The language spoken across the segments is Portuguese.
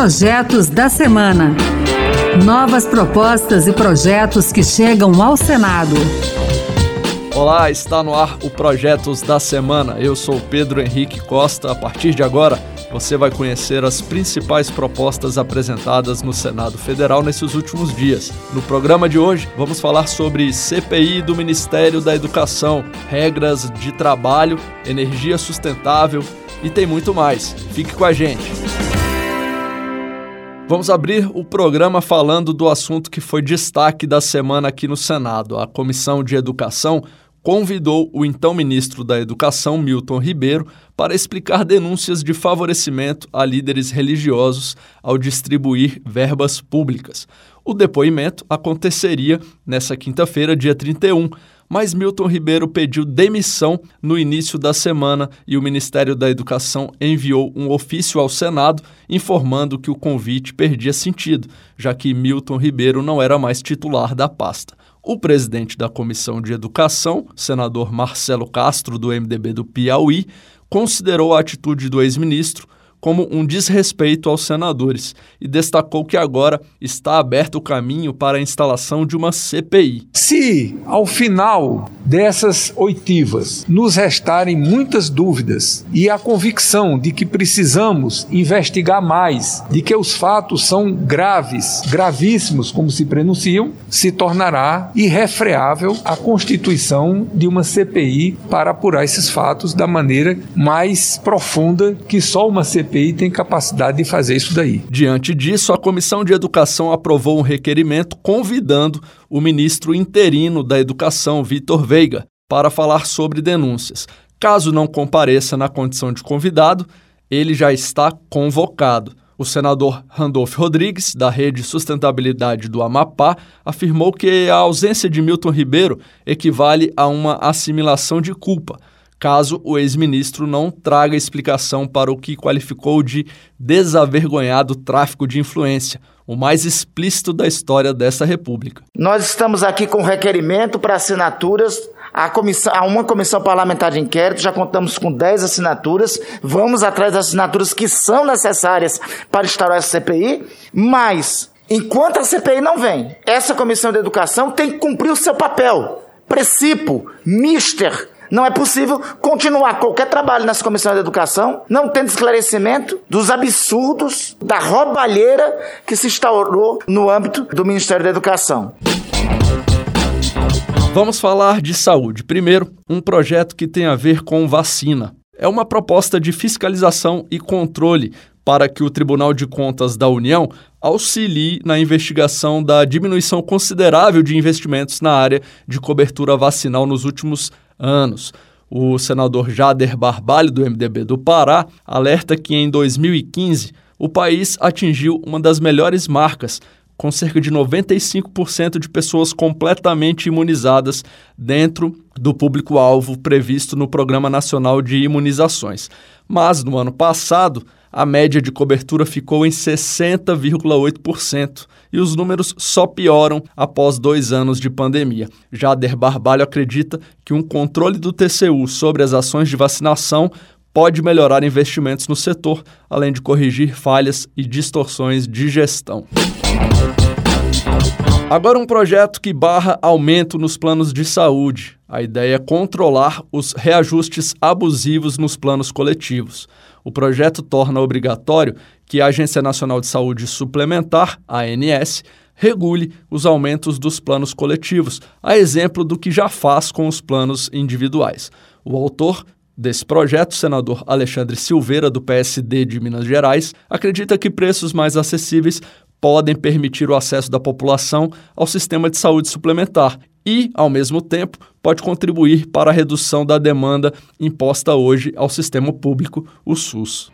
Projetos da Semana. Novas propostas e projetos que chegam ao Senado. Olá, está no ar o Projetos da Semana. Eu sou Pedro Henrique Costa. A partir de agora, você vai conhecer as principais propostas apresentadas no Senado Federal nesses últimos dias. No programa de hoje, vamos falar sobre CPI do Ministério da Educação, regras de trabalho, energia sustentável e tem muito mais. Fique com a gente. Vamos abrir o programa falando do assunto que foi destaque da semana aqui no Senado. A Comissão de Educação convidou o então ministro da Educação, Milton Ribeiro, para explicar denúncias de favorecimento a líderes religiosos ao distribuir verbas públicas. O depoimento aconteceria nesta quinta-feira, dia 31, mas Milton Ribeiro pediu demissão no início da semana e o Ministério da Educação enviou um ofício ao Senado informando que o convite perdia sentido, já que Milton Ribeiro não era mais titular da pasta. O presidente da Comissão de Educação, senador Marcelo Castro, do MDB do Piauí, considerou a atitude do ex-ministro como um desrespeito aos senadores e destacou que agora está aberto o caminho para a instalação de uma CPI. Se, ao final dessas oitivas, nos restarem muitas dúvidas e a convicção de que precisamos investigar mais, de que os fatos são graves, gravíssimos, como se prenunciam, se tornará irrefreável a constituição de uma CPI para apurar esses fatos da maneira mais profunda que só uma CPI CPI tem capacidade de fazer isso daí. Diante disso, a Comissão de Educação aprovou um requerimento convidando o ministro interino da Educação, Vitor Veiga, para falar sobre denúncias. Caso não compareça na condição de convidado, ele já está convocado. O senador Randolph Rodrigues, da Rede Sustentabilidade do Amapá, afirmou que a ausência de Milton Ribeiro equivale a uma assimilação de culpa caso o ex-ministro não traga explicação para o que qualificou de desavergonhado tráfico de influência, o mais explícito da história dessa república. Nós estamos aqui com requerimento para assinaturas a, comissão, a uma comissão parlamentar de inquérito, já contamos com 10 assinaturas, vamos atrás das assinaturas que são necessárias para instaurar essa CPI, mas enquanto a CPI não vem, essa comissão de educação tem que cumprir o seu papel. Precipo, mister, não é possível continuar qualquer trabalho nessa comissão de educação não tendo esclarecimento dos absurdos, da roubalheira que se instaurou no âmbito do Ministério da Educação. Vamos falar de saúde. Primeiro, um projeto que tem a ver com vacina. É uma proposta de fiscalização e controle para que o Tribunal de Contas da União auxilie na investigação da diminuição considerável de investimentos na área de cobertura vacinal nos últimos anos. O senador Jader Barbalho, do MDB do Pará, alerta que em 2015 o país atingiu uma das melhores marcas, com cerca de 95% de pessoas completamente imunizadas dentro do público-alvo previsto no Programa Nacional de Imunizações. Mas no ano passado, a média de cobertura ficou em 60,8% e os números só pioram após dois anos de pandemia. Jader Barbalho acredita que um controle do TCU sobre as ações de vacinação pode melhorar investimentos no setor, além de corrigir falhas e distorções de gestão. Agora, um projeto que barra aumento nos planos de saúde. A ideia é controlar os reajustes abusivos nos planos coletivos. O projeto torna obrigatório que a Agência Nacional de Saúde Suplementar, ANS, regule os aumentos dos planos coletivos, a exemplo do que já faz com os planos individuais. O autor desse projeto, senador Alexandre Silveira, do PSD de Minas Gerais, acredita que preços mais acessíveis podem permitir o acesso da população ao sistema de saúde suplementar e, ao mesmo tempo, pode contribuir para a redução da demanda imposta hoje ao sistema público, o SUS.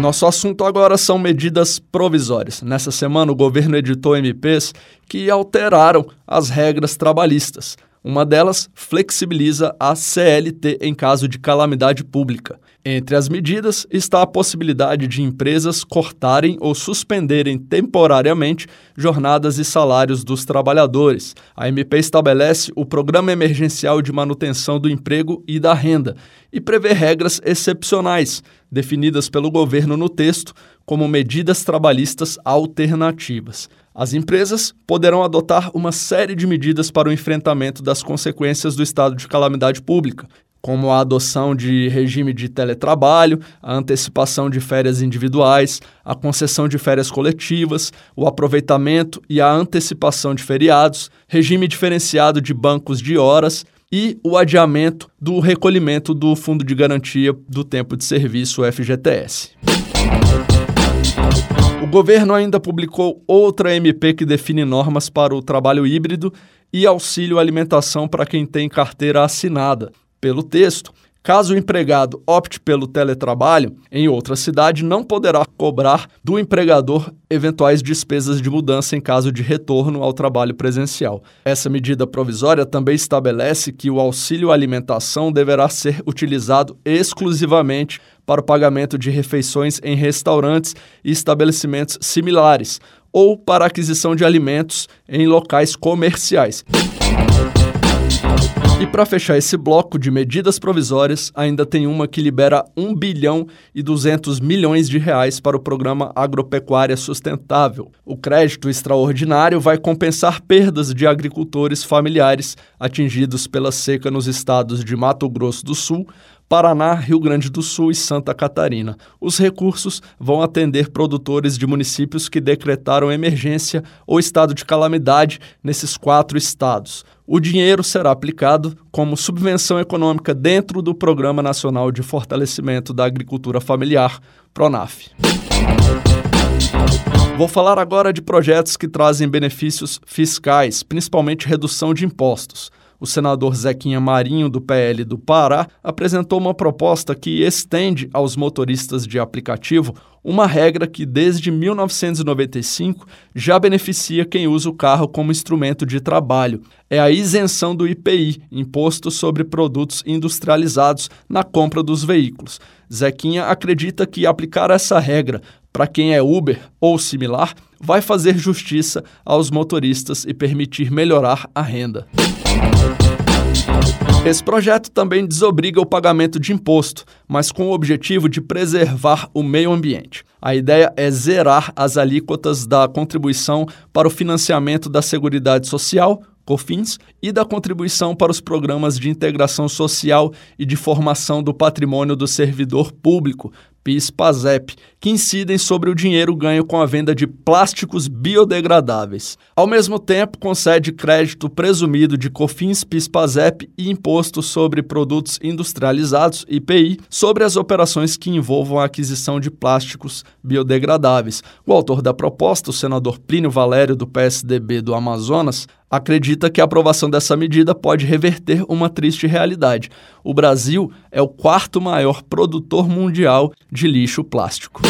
Nosso assunto agora são medidas provisórias. Nessa semana, o governo editou MPs que alteraram as regras trabalhistas. Uma delas flexibiliza a CLT em caso de calamidade pública. Entre as medidas está a possibilidade de empresas cortarem ou suspenderem temporariamente jornadas e salários dos trabalhadores. A MP estabelece o Programa Emergencial de Manutenção do Emprego e da Renda e prevê regras excepcionais, definidas pelo governo no texto, como medidas trabalhistas alternativas. As empresas poderão adotar uma série de medidas para o enfrentamento das consequências do estado de calamidade pública, como a adoção de regime de teletrabalho, a antecipação de férias individuais, a concessão de férias coletivas, o aproveitamento e a antecipação de feriados, regime diferenciado de bancos de horas e o adiamento do recolhimento do Fundo de Garantia do Tempo de Serviço, FGTS. O governo ainda publicou outra MP que define normas para o trabalho híbrido e auxílio alimentação para quem tem carteira assinada. Pelo texto, Caso o empregado opte pelo teletrabalho em outra cidade, não poderá cobrar do empregador eventuais despesas de mudança em caso de retorno ao trabalho presencial. Essa medida provisória também estabelece que o auxílio alimentação deverá ser utilizado exclusivamente para o pagamento de refeições em restaurantes e estabelecimentos similares ou para aquisição de alimentos em locais comerciais. E para fechar esse bloco de medidas provisórias, ainda tem uma que libera 1 bilhão e 200 milhões de reais para o programa Agropecuária Sustentável. O crédito extraordinário vai compensar perdas de agricultores familiares atingidos pela seca nos estados de Mato Grosso do Sul, Paraná, Rio Grande do Sul e Santa Catarina. Os recursos vão atender produtores de municípios que decretaram emergência ou estado de calamidade nesses quatro estados o dinheiro será aplicado como subvenção econômica dentro do Programa Nacional de Fortalecimento da Agricultura Familiar, PRONAF. Vou falar agora de projetos que trazem benefícios fiscais, principalmente redução de impostos o senador Zequinha Marinho, do PL do Pará, apresentou uma proposta que estende aos motoristas de aplicativo uma regra que desde 1995 já beneficia quem usa o carro como instrumento de trabalho. É a isenção do IPI, Imposto sobre Produtos Industrializados, na compra dos veículos. Zequinha acredita que aplicar essa regra para quem é Uber ou similar vai fazer justiça aos motoristas e permitir melhorar a renda. Esse projeto também desobriga o pagamento de imposto, mas com o objetivo de preservar o meio ambiente. A ideia é zerar as alíquotas da contribuição para o financiamento da Seguridade Social, COFINS, e da contribuição para os programas de integração social e de formação do patrimônio do servidor público, PIS-PASEP, que incidem sobre o dinheiro ganho com a venda de plásticos biodegradáveis. Ao mesmo tempo, concede crédito presumido de COFINS, PIS-PASEP e imposto sobre produtos industrializados, IPI, sobre as operações que envolvam a aquisição de plásticos biodegradáveis. O autor da proposta, o senador Plínio Valério, do PSDB do Amazonas, acredita que a aprovação dessa medida pode reverter uma triste realidade. O Brasil é o quarto maior produtor mundial de lixo plástico.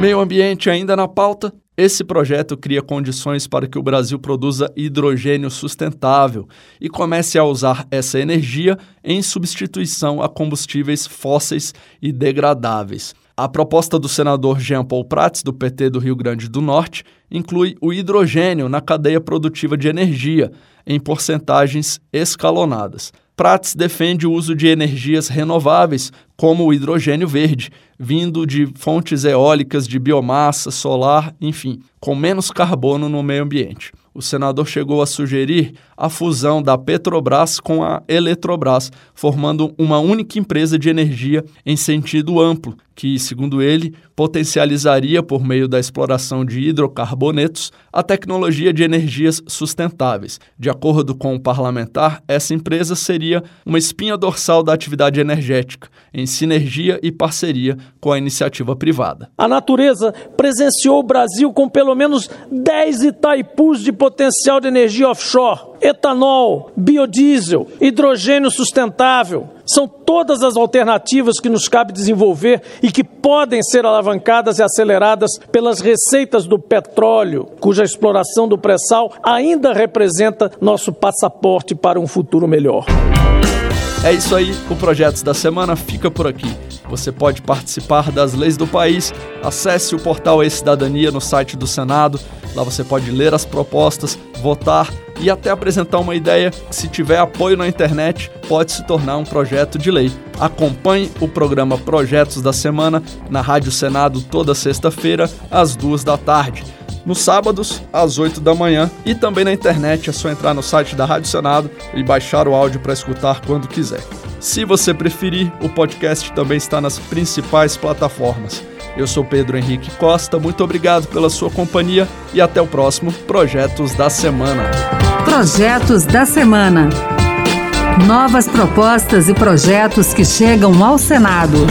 Meio ambiente ainda na pauta. Esse projeto cria condições para que o Brasil produza hidrogênio sustentável e comece a usar essa energia em substituição a combustíveis fósseis e degradáveis. A proposta do senador Jean Paul Prats, do PT do Rio Grande do Norte, inclui o hidrogênio na cadeia produtiva de energia, em porcentagens escalonadas. Prats defende o uso de energias renováveis, como o hidrogênio verde, vindo de fontes eólicas de biomassa, solar, enfim, com menos carbono no meio ambiente o senador chegou a sugerir a fusão da Petrobras com a Eletrobras, formando uma única empresa de energia em sentido amplo, que, segundo ele, potencializaria, por meio da exploração de hidrocarbonetos, a tecnologia de energias sustentáveis. De acordo com o parlamentar, essa empresa seria uma espinha dorsal da atividade energética, em sinergia e parceria com a iniciativa privada. A natureza presenciou o Brasil com pelo menos 10 Itaipus de potencial de energia offshore, etanol, biodiesel, hidrogênio sustentável. São todas as alternativas que nos cabe desenvolver e que podem ser alavancadas e aceleradas pelas receitas do petróleo, cuja exploração do pré-sal ainda representa nosso passaporte para um futuro melhor. É isso aí, o Projetos da Semana fica por aqui. Você pode participar das leis do país. Acesse o portal E-Cidadania no site do Senado. Lá você pode ler as propostas, votar e até apresentar uma ideia. Se tiver apoio na internet, pode se tornar um projeto de lei. Acompanhe o programa Projetos da Semana na Rádio Senado toda sexta-feira, às duas da tarde nos sábados, às 8 da manhã, e também na internet. É só entrar no site da Rádio Senado e baixar o áudio para escutar quando quiser. Se você preferir, o podcast também está nas principais plataformas. Eu sou Pedro Henrique Costa, muito obrigado pela sua companhia e até o próximo Projetos da Semana. Projetos da Semana. Novas propostas e projetos que chegam ao Senado.